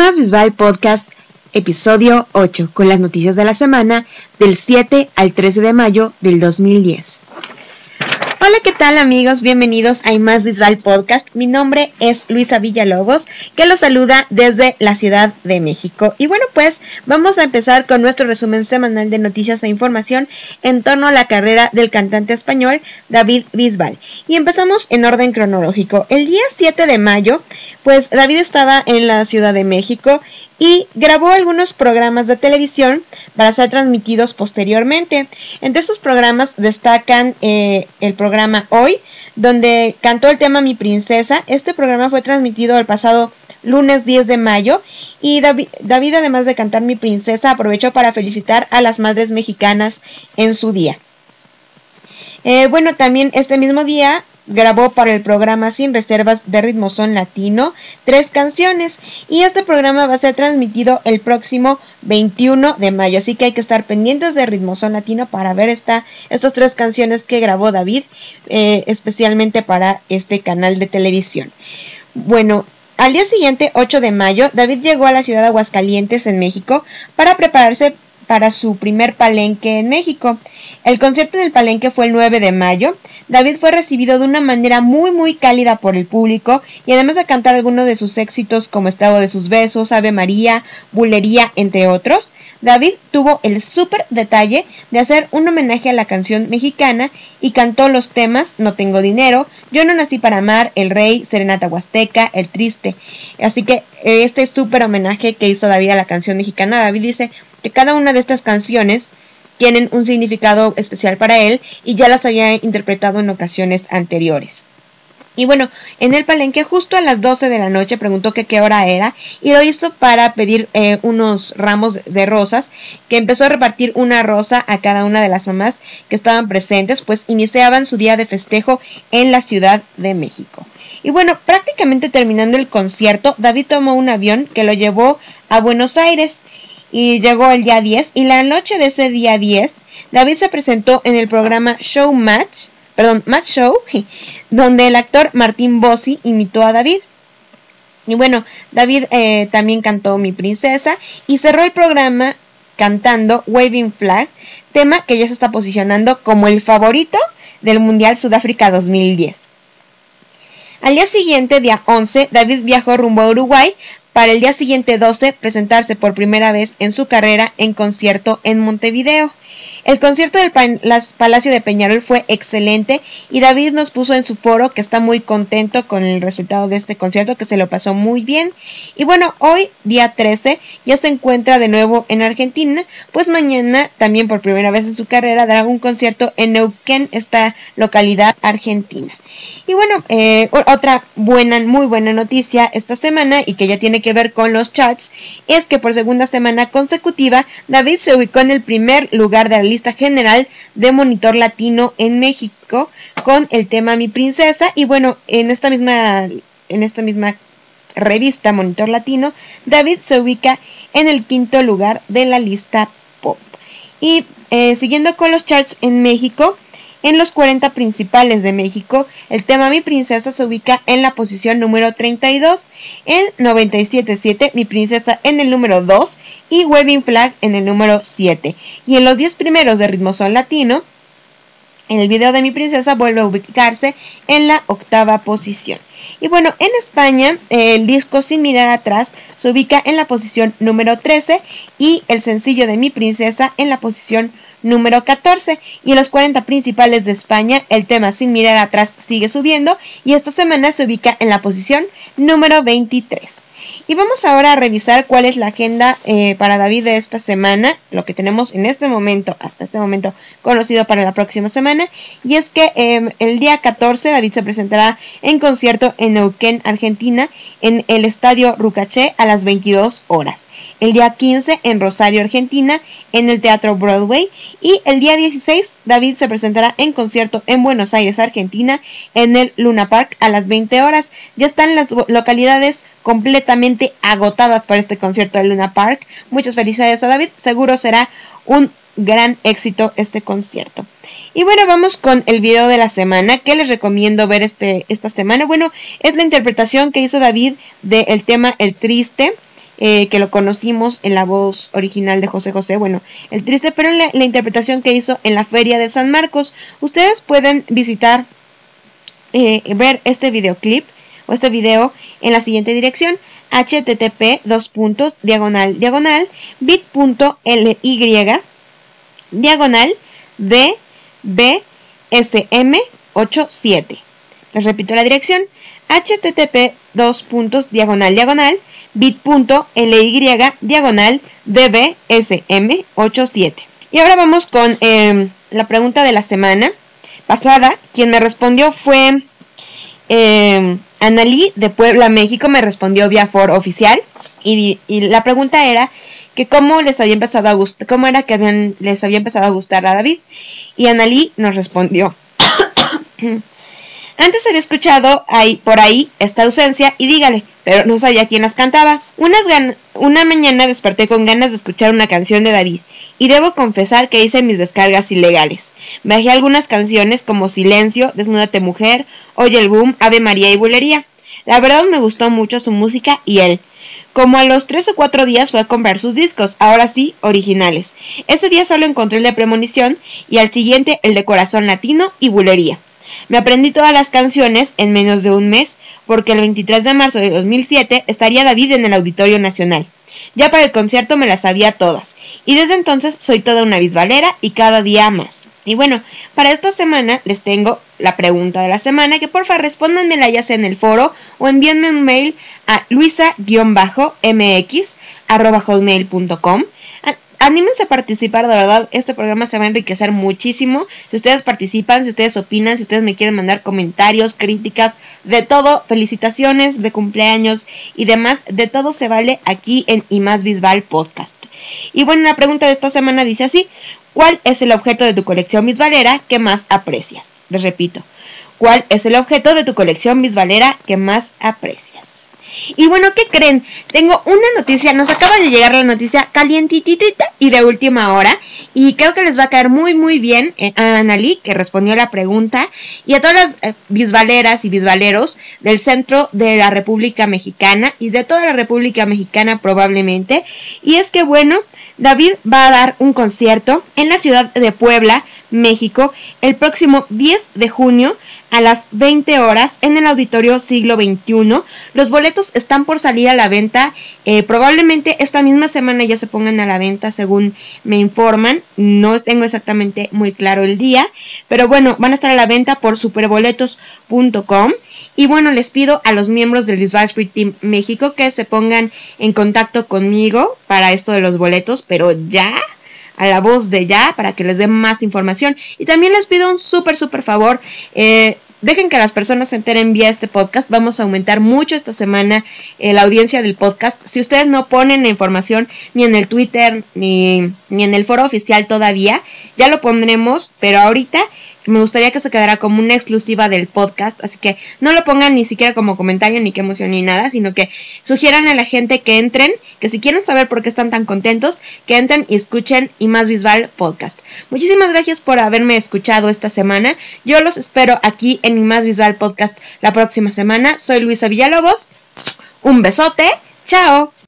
Más Visual Podcast, episodio 8, con las noticias de la semana del 7 al 13 de mayo del 2010. Hola, ¿qué tal amigos? Bienvenidos a Más Visual Podcast. Mi nombre es Luisa Villalobos, que los saluda desde la Ciudad de México. Y bueno, pues vamos a empezar con nuestro resumen semanal de noticias e información en torno a la carrera del cantante español David Bisbal. Y empezamos en orden cronológico. El día 7 de mayo, pues David estaba en la Ciudad de México y grabó algunos programas de televisión para ser transmitidos posteriormente. Entre estos programas destacan eh, el programa Hoy, donde cantó el tema Mi Princesa. Este programa fue transmitido el pasado lunes 10 de mayo y David, además de cantar Mi Princesa aprovechó para felicitar a las madres mexicanas en su día. Eh, bueno, también este mismo día grabó para el programa Sin Reservas de Ritmo Son Latino tres canciones y este programa va a ser transmitido el próximo 21 de mayo, así que hay que estar pendientes de Ritmo Son Latino para ver esta, estas tres canciones que grabó David eh, especialmente para este canal de televisión. Bueno, al día siguiente, 8 de mayo, David llegó a la ciudad de Aguascalientes en México para prepararse para su primer palenque en México. El concierto del palenque fue el 9 de mayo. David fue recibido de una manera muy muy cálida por el público y además de cantar algunos de sus éxitos como Estado de sus besos, Ave María, Bulería, entre otros, David tuvo el súper detalle de hacer un homenaje a la canción mexicana y cantó los temas No tengo dinero, Yo no nací para amar, El Rey, Serenata Huasteca, El Triste. Así que este súper homenaje que hizo David a la canción mexicana, David dice que cada una de estas canciones tienen un significado especial para él y ya las había interpretado en ocasiones anteriores. Y bueno, en el palenque justo a las 12 de la noche preguntó que qué hora era y lo hizo para pedir eh, unos ramos de rosas, que empezó a repartir una rosa a cada una de las mamás que estaban presentes, pues iniciaban su día de festejo en la Ciudad de México. Y bueno, prácticamente terminando el concierto, David tomó un avión que lo llevó a Buenos Aires y llegó el día 10 y la noche de ese día 10 David se presentó en el programa Show Match, perdón, Match Show, donde el actor Martín Bossi imitó a David. Y bueno, David eh, también cantó Mi Princesa y cerró el programa cantando Waving Flag, tema que ya se está posicionando como el favorito del Mundial Sudáfrica 2010. Al día siguiente, día 11, David viajó rumbo a Uruguay para el día siguiente 12 presentarse por primera vez en su carrera en concierto en Montevideo. El concierto del Palacio de Peñarol fue excelente y David nos puso en su foro que está muy contento con el resultado de este concierto, que se lo pasó muy bien. Y bueno, hoy, día 13, ya se encuentra de nuevo en Argentina, pues mañana, también por primera vez en su carrera, dará un concierto en Neuquén, esta localidad argentina. Y bueno, eh, otra buena, muy buena noticia esta semana y que ya tiene que ver con los charts es que por segunda semana consecutiva David se ubicó en el primer lugar de la lista general de Monitor Latino en México con el tema Mi Princesa y bueno, en esta misma en esta misma revista Monitor Latino, David se ubica en el quinto lugar de la lista pop. Y eh, siguiendo con los charts en México, en los 40 principales de México, el tema Mi Princesa se ubica en la posición número 32, en 97.7 Mi Princesa en el número 2 y Webbing Flag en el número 7. Y en los 10 primeros de Ritmo Son Latino, el video de Mi Princesa vuelve a ubicarse en la octava posición. Y bueno, en España el disco Sin mirar atrás se ubica en la posición número 13 y el sencillo de Mi Princesa en la posición número número 14 y en los 40 principales de España el tema Sin mirar atrás sigue subiendo y esta semana se ubica en la posición número 23. Y vamos ahora a revisar cuál es la agenda eh, para David de esta semana, lo que tenemos en este momento, hasta este momento conocido para la próxima semana. Y es que em, el día 14 David se presentará en concierto en Neuquén, Argentina, en el Estadio Rucaché a las 22 horas. El día 15 en Rosario, Argentina, en el Teatro Broadway. Y el día 16 David se presentará en concierto en Buenos Aires, Argentina, en el Luna Park a las 20 horas. Ya están las localidades agotadas para este concierto de Luna Park. Muchas felicidades a David, seguro será un gran éxito este concierto. Y bueno, vamos con el video de la semana. que les recomiendo ver este, esta semana? Bueno, es la interpretación que hizo David del tema El Triste. eh, que lo conocimos en la voz original de José José, bueno, el triste, pero la, la interpretación que hizo en la feria de San Marcos. Ustedes pueden visitar, eh, ver este videoclip o este video en la siguiente dirección http dos puntos diagonal diagonal bit.ly diagonal dbsm87 les repito la dirección http dos puntos diagonal diagonal bit.ly diagonal dbsm87 y ahora vamos con eh, la pregunta de la semana pasada. Quien me respondió fue eh, Analí de Puebla, México, me respondió vía for oficial y, y, la pregunta era que cómo les había empezado a gustar, cómo era que habían, les había empezado a gustar a David. Y Analí nos respondió. Antes había escuchado ahí, por ahí esta ausencia y dígale, pero no sabía quién las cantaba. Una mañana desperté con ganas de escuchar una canción de David y debo confesar que hice mis descargas ilegales. Bajé algunas canciones como Silencio, Desnúdate Mujer, Oye el Boom, Ave María y Bulería. La verdad me gustó mucho su música y él. Como a los tres o cuatro días fue a comprar sus discos, ahora sí, originales. Ese día solo encontré el de Premonición y al siguiente el de Corazón Latino y Bulería. Me aprendí todas las canciones en menos de un mes, porque el 23 de marzo de 2007 estaría David en el Auditorio Nacional. Ya para el concierto me las sabía todas, y desde entonces soy toda una bisbalera y cada día más. Y bueno, para esta semana les tengo la pregunta de la semana, que porfa respóndanmela ya sea en el foro o envíenme un mail a luisa-mx.com anímense a participar, de verdad, este programa se va a enriquecer muchísimo. Si ustedes participan, si ustedes opinan, si ustedes me quieren mandar comentarios, críticas, de todo, felicitaciones de cumpleaños y demás, de todo se vale aquí en Y Más Bisbal Podcast. Y bueno, la pregunta de esta semana dice así, ¿cuál es el objeto de tu colección bisbalera que más aprecias? Les repito, ¿cuál es el objeto de tu colección bisbalera que más aprecias? Y bueno, ¿qué creen? Tengo una noticia, nos acaba de llegar la noticia calientitita y de última hora. Y creo que les va a caer muy, muy bien eh, a Analí, que respondió la pregunta, y a todas las eh, bisbaleras y bisbaleros del centro de la República Mexicana y de toda la República Mexicana probablemente. Y es que, bueno, David va a dar un concierto en la ciudad de Puebla, México, el próximo 10 de junio a las 20 horas en el auditorio siglo XXI. Los boletos están por salir a la venta. Eh, probablemente esta misma semana ya se pongan a la venta según me informan. No tengo exactamente muy claro el día. Pero bueno, van a estar a la venta por superboletos.com. Y bueno, les pido a los miembros del Bisbal Street Team México que se pongan en contacto conmigo para esto de los boletos. Pero ya a la voz de ya para que les dé más información. Y también les pido un súper, súper favor. Eh, dejen que las personas se enteren vía este podcast. Vamos a aumentar mucho esta semana eh, la audiencia del podcast. Si ustedes no ponen la información ni en el Twitter ni, ni en el foro oficial todavía, ya lo pondremos, pero ahorita me gustaría que se quedara como una exclusiva del podcast, así que no lo pongan ni siquiera como comentario ni que emoción ni nada, sino que sugieran a la gente que entren, que si quieren saber por qué están tan contentos, que entren y escuchen y más visual podcast. Muchísimas gracias por haberme escuchado esta semana. Yo los espero aquí en mi más visual podcast la próxima semana. Soy Luisa Villalobos. Un besote. Chao.